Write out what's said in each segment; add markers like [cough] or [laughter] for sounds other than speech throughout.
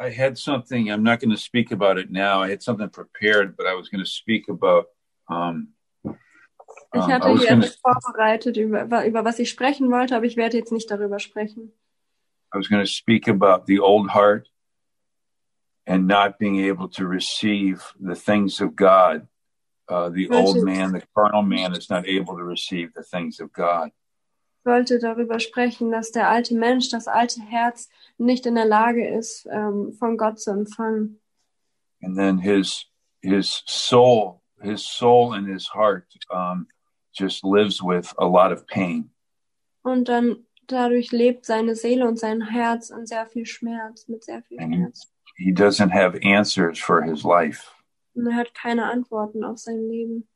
I had something. I'm not going to speak about it now. I had something prepared, but I was going to speak about. Um, Ich um, I hatte was hier going to. etwas vorbereitet, über, über was ich sprechen wollte, aber ich werde jetzt nicht darüber sprechen. I was going to speak about the old heart and not being able to receive the things of God. Uh, the old man, the carnal man, is not able to receive the things of God. Wollte darüber sprechen, dass der alte Mensch, das alte Herz nicht in der Lage ist, ähm, von Gott zu empfangen. And then his his soul, his soul and his heart um, just lives with a lot of pain. Und dann dadurch lebt seine Seele und sein Herz in sehr viel Schmerz, mit sehr viel Mhm. Schmerz. He doesn't have answers for his life. Und er hat keine Antworten auf sein Leben.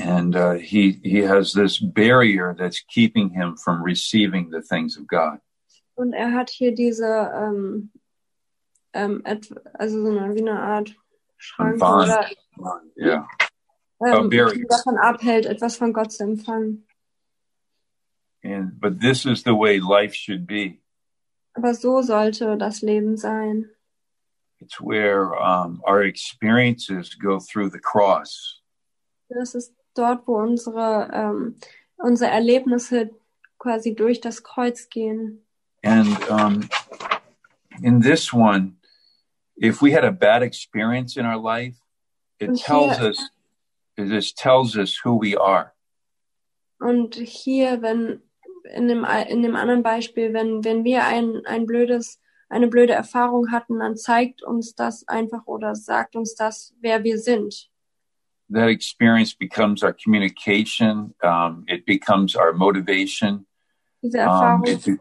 And uh, he he has this barrier that's keeping him from receiving the things of God. Und er hat hier diese, ähm, ähm, also so eine, wie eine Art Schranke Bond. oder Yeah, A ähm, barrier. die davon abhält, etwas von Gott zu empfangen. and but this is the way life should be. Aber so sollte das Leben sein. It's where um, our experiences go through the cross, Das ist dort, wo unsere, ähm, unsere Erlebnisse quasi durch das Kreuz gehen. and um, in this one, if we had a bad experience in our life, it And tells us it just tells us who we are. Und hier, wenn in dem, in dem anderen Beispiel, wenn, wenn wir ein, ein blödes, eine blöde Erfahrung hatten, dann zeigt uns das einfach oder sagt uns das, wer wir sind. That experience becomes our communication. Um, it becomes our motivation. Diese Um, Erfahrung, it,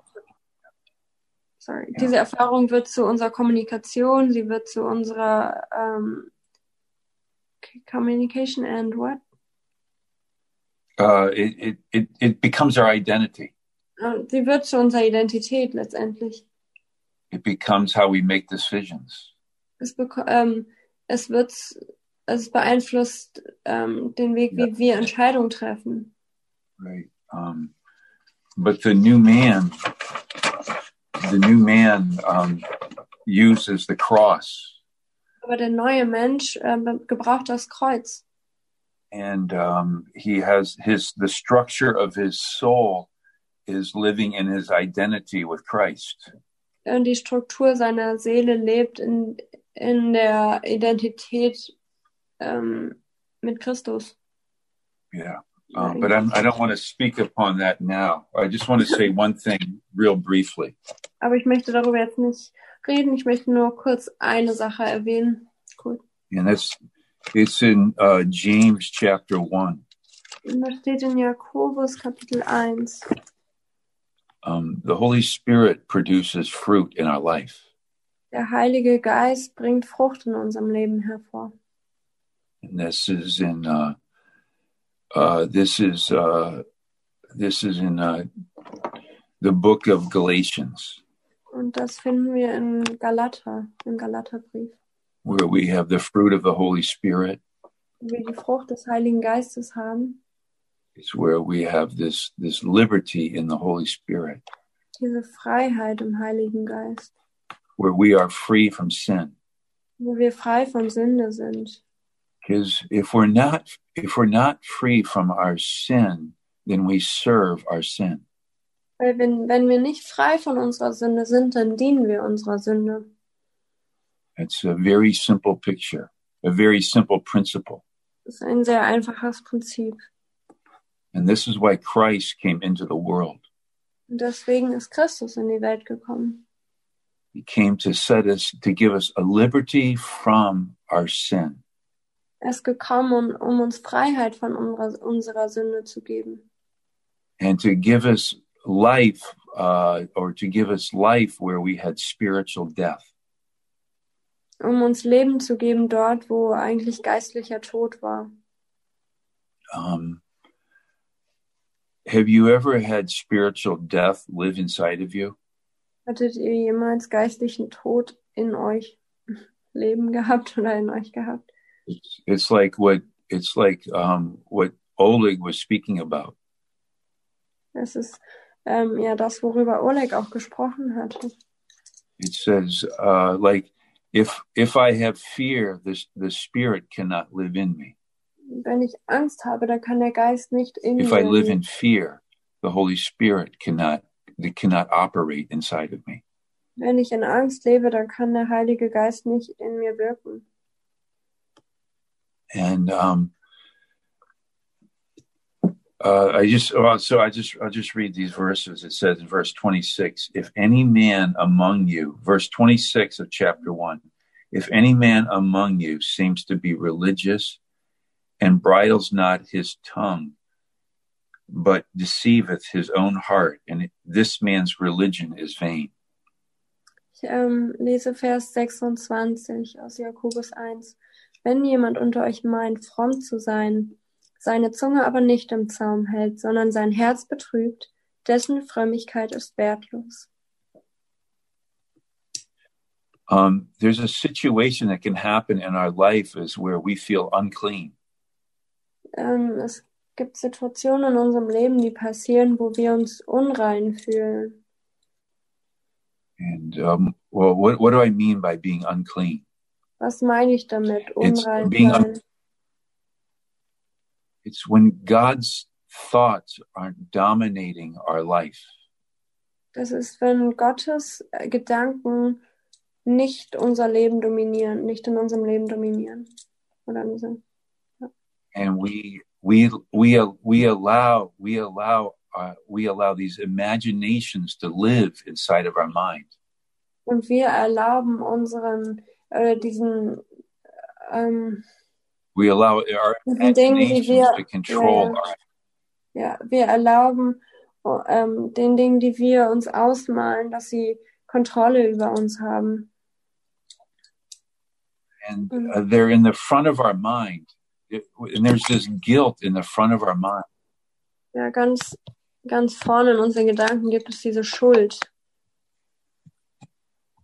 sorry, diese Erfahrung wird zu unserer Kommunikation, sie wird zu unserer ähm, Communication and what? uh, it, it, it, it becomes our identity. Äh, Sie wird zu unserer Identität letztendlich. It becomes how we make decisions. Es, ähm, es wird, es beeinflusst ähm, den Weg, wie wir Entscheidungen treffen. Right. Um, but the new man, the new man um, uses the cross Aber der neue Mensch ähm, gebraucht das Kreuz. and um, he has his, the structure of his soul is living in his identity with Christ. Und die Struktur seiner Seele lebt in, in der Identität ähm, mit Christus. Yeah. Um, but I'm, I don't want to speak upon that now. I just want to say [laughs] one thing real briefly. Aber ich möchte darüber jetzt nicht reden. Ich möchte nur kurz eine Sache erwähnen. Gut. And that's, it's in uh, James chapter 1. Und da steht in Jakobus Kapitel 1. Um, the Holy Spirit produces fruit in our life. Der Heilige Geist bringt Frucht in unserem Leben hervor. And this is in, uh, uh, this is, uh, this is in uh, the book of Galatians, Und das finden wir in Galater, im Galaterbrief. where we have the fruit of the Holy Spirit. Wo wir die Frucht des Heiligen Geistes haben. It's where we have this, this liberty in the Holy Spirit, Diese Freiheit im Heiligen Geist. where we are free from sin. Wo wir frei von Sünde sind. Because if we're not, if we're not free from our sin, then we serve our sin. Weil wenn, wenn wir nicht frei von unserer Sünde sind, dann dienen wir unserer Sünde. It's a very simple picture, a very simple principle. Das ist ein sehr einfaches Prinzip. And this is why Christ came into the world. Und deswegen ist Christus in die Welt gekommen. He came to set us, to give us a liberty from our sin. Er ist gekommen, um, uns Freiheit von unserer, unserer Sünde zu geben. and to give us life, uh, or to give us life where we had spiritual death. Um uns Leben zu geben dort, wo eigentlich geistlicher Tod war. Um, have you ever had spiritual death live inside of you? Hattet ihr jemals geistlichen Tod in euch [laughs] Leben gehabt oder in euch gehabt? It's, it's like what it's like um, what Oleg was speaking about. Das ist ähm, ja das, worüber Oleg auch gesprochen hatte. It says, uh, like, if if I have fear, the the spirit cannot live in me. Wenn ich Angst habe, dann kann der Geist nicht in If mir I live in fear, the Holy Spirit cannot they cannot operate inside of me. Wenn ich in Angst lebe, dann kann der Heilige Geist nicht in mir wirken. And um, uh, I just well, so I just I'll just read these verses. It says in verse 26, if any man among you, verse 26 of chapter one, if any man among you seems to be religious and bridles not his tongue, but deceiveth his own heart, and this man's religion is vain. Ich ähm, lese Vers 26 aus Jakobus 1. Wenn jemand unter euch meint, fromm zu sein, seine Zunge aber nicht im Zaum hält, sondern sein Herz betrügt, dessen Frömmigkeit ist wertlos. Um, there's a situation that can happen in our life is where we feel unclean. Ähm, es gibt Situationen in unserem Leben, die passieren, wo wir uns unrein fühlen. And um, well, what what do I mean by being unclean? Was meine ich damit, unrein sein? It's when God's thoughts aren't dominating our life. Das ist, wenn Gottes äh, Gedanken nicht unser Leben dominieren, nicht in unserem Leben dominieren. Oder in unserem- and we we we we allow we allow uh, we allow these imaginations to live inside of our mind Und wir erlauben unseren, äh, diesen, ähm, we allow our Dingen, die wir, to control ja, ja, wir erlauben oh, ähm, den Dingen, die wir uns ausmalen, dass sie Kontrolle über uns haben. and uh, they're in the front of our mind It- and there's this guilt in the front of our mind Ja, ganz, ganz vorne in unseren Gedanken gibt es diese Schuld.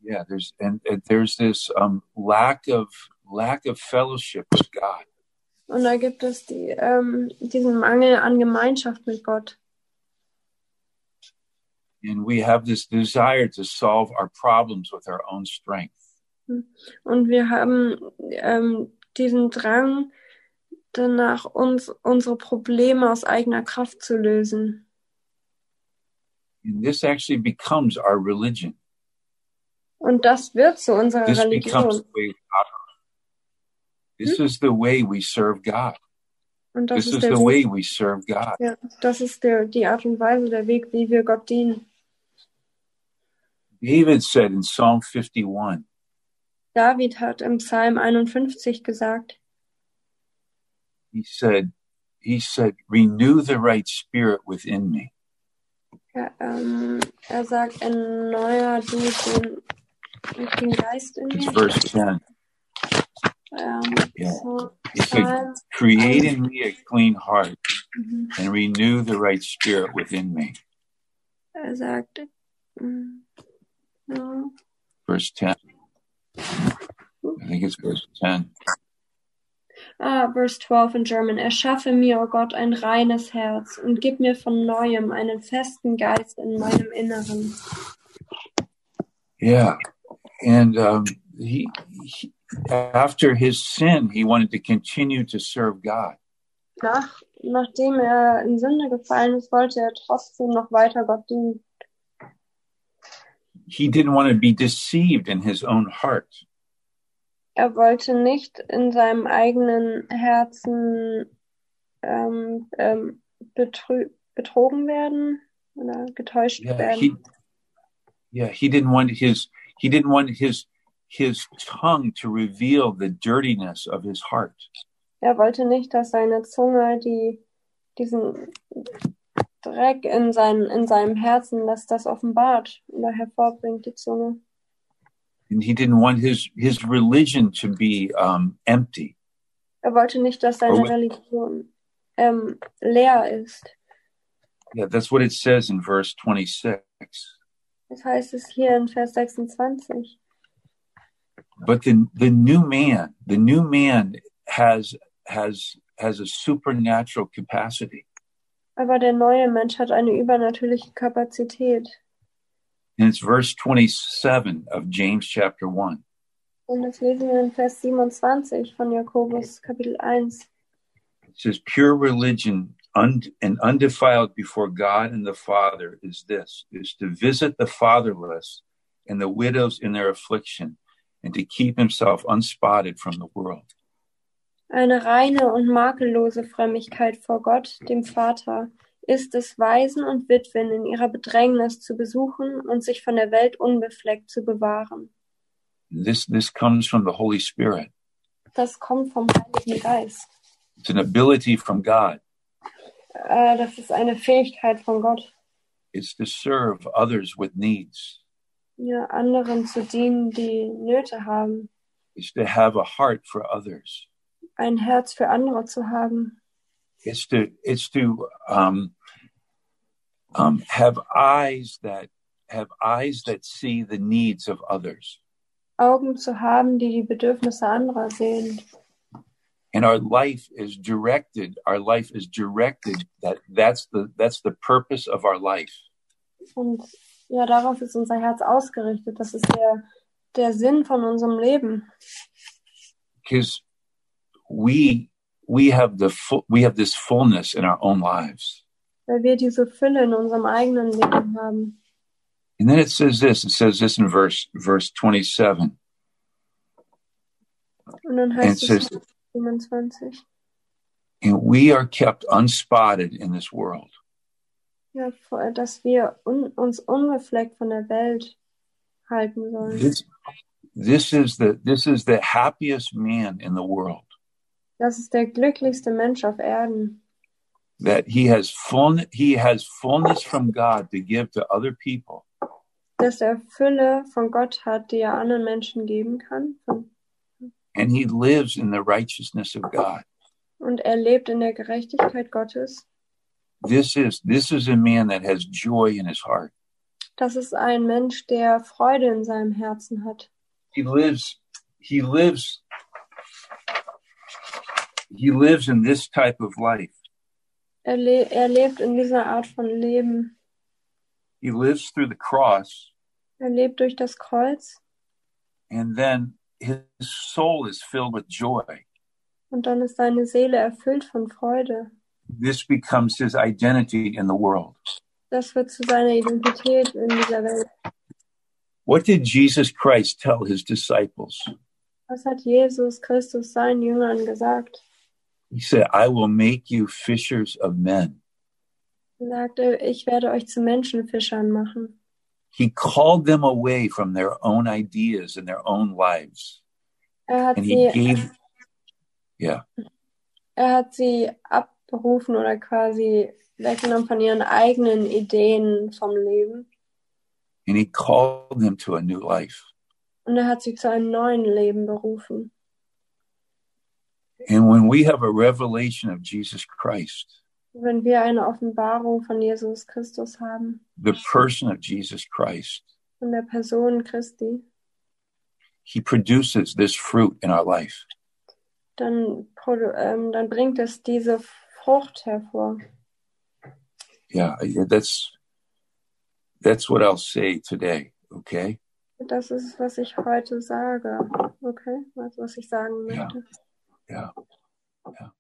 Yeah there's and, and there's this um lack of lack of fellowship with god Und da gibt es die, ähm, diesen Mangel an Gemeinschaft mit Gott. and we have this desire to solve our problems with our own strength Und wir haben ähm, diesen Drang danach, uns unsere Probleme aus eigener Kraft zu lösen. and this actually becomes our religion Und das wird zu unserer this Religion. This is the way we serve God. Und das This ist is the way we serve God. ja, das ist der, die Art und Weise, der Weg, wie wir Gott dienen. David said in Psalm 51, David hat im Psalm 51 gesagt, he said, he said, renew the right spirit within me. ja, ähm, er sagt, erneuer du den, den Geist in It's verse 10. Ähm, Yeah. so, He said, create in me a clean heart mhm. and renew the right spirit within me. sagt, mm, Verse 10. I think it's verse 10. Ah, verse 12 in German. Erschaffe mir, o Gott, ein reines Herz und gib mir von neuem einen festen Geist in meinem Inneren. Yeah. And um, he, he, after his sin, he wanted to continue to serve God. Nach, nachdem er in Sünde gefallen ist, wollte er trotzdem noch weiter Gott dienen. He didn't want to be deceived in his own heart. Er wollte nicht in seinem eigenen Herzen ähm, ähm, betrogen werden oder getäuscht Yeah, werden. he, yeah, he didn't want his he didn't want his his tongue to reveal the dirtiness of his heart. Er wollte nicht, dass seine Zunge die, diesen Dreck in, sein, in seinem Herzen, dass das offenbart oder hervorbringt, die Zunge. And he didn't want his his religion to be um, empty. Er wollte nicht, dass seine Oh. Religion ähm, leer ist. Yeah, that's what it says in verse 26. Das heißt es hier in Vers 26. But the the new man, the new man has has has a supernatural capacity. Aber der neue Mensch hat eine übernatürliche Kapazität. And it's verse 27 of James chapter 1. Und das lesen wir in Vers 27 von Jakobus Kapitel 1. It says, Pure religion un- and undefiled before God and the Father is this, is to visit the fatherless and the widows in their affliction and to keep himself unspotted from the world. Eine reine und makellose Frömmigkeit vor Gott, dem Vater, ist es, Waisen und Witwen in ihrer Bedrängnis zu besuchen und sich von der Welt unbefleckt zu bewahren. This, this comes from the Holy Spirit. Das kommt vom Heiligen Geist. It's an ability from God. Äh, das ist eine Fähigkeit von Gott, It's to serve others with needs. ja, anderen zu dienen, die Nöte haben, It's to have a heart for others. ein Herz für andere zu haben, It's to, it's to, um, um, have eyes that, have eyes that see the needs of others. Augen zu haben, die die Bedürfnisse anderer sehen. And our life is directed our life is directed that that's the that's the purpose of our life Und ja, darauf ist unser Herz ausgerichtet. Das ist der, der Sinn von unserem Leben. because we we have the full, we have this fullness in our own lives Weil wir diese Fülle in unserem eigenen Leben haben. and then it says this it says this in verse verse 27 Und dann and it says 27. and we are kept unspotted in this world Ja, dass wir un, uns unbefleckt von der Welt halten sollen. this this is the this is the happiest man in the world Das ist der glücklichste Mensch auf Erden. that he has full he has fullness from god to give to other people Dass er Fülle von Gott hat, die er anderen Menschen geben kann. Von- and he lives in the righteousness of god Und er lebt in der Gerechtigkeit Gottes. this is this is a man that has joy in his heart Das ist ein Mensch, der Freude in seinem Herzen hat. he lives he lives he lives in this type of life Er, le er lebt in dieser Art von Leben. he lives through the cross Er lebt durch das Kreuz and then his soul is filled with joy und dann ist seine Seele erfüllt von Freude. this becomes his identity in the world Das wird zu seiner Identität in dieser Welt. what did jesus christ tell his disciples Was hat Jesus Christus seinen Jüngern gesagt? he said i will make you fishers of men Er sagte, ich werde euch zu Menschenfischern machen. He called them away from their own ideas and their own lives Er hat and he sie, gave yeah er hat sie abberufen oder quasi weggenommen von ihren eigenen Ideen vom Leben. and he called them to a new life Und er hat sie zu einem neuen Leben berufen. And when we have a revelation of Jesus Christ, Wenn wir eine Offenbarung von Jesus Christus haben, the person of Jesus Christ, von der Person Christi, he produces this fruit in our life. dann, ähm, dann bringt es diese Frucht hervor. Yeah, that's that's what I'll say today, okay? Das ist, was ich heute sage. Okay, was, was ich sagen möchte. Yeah. Yeah.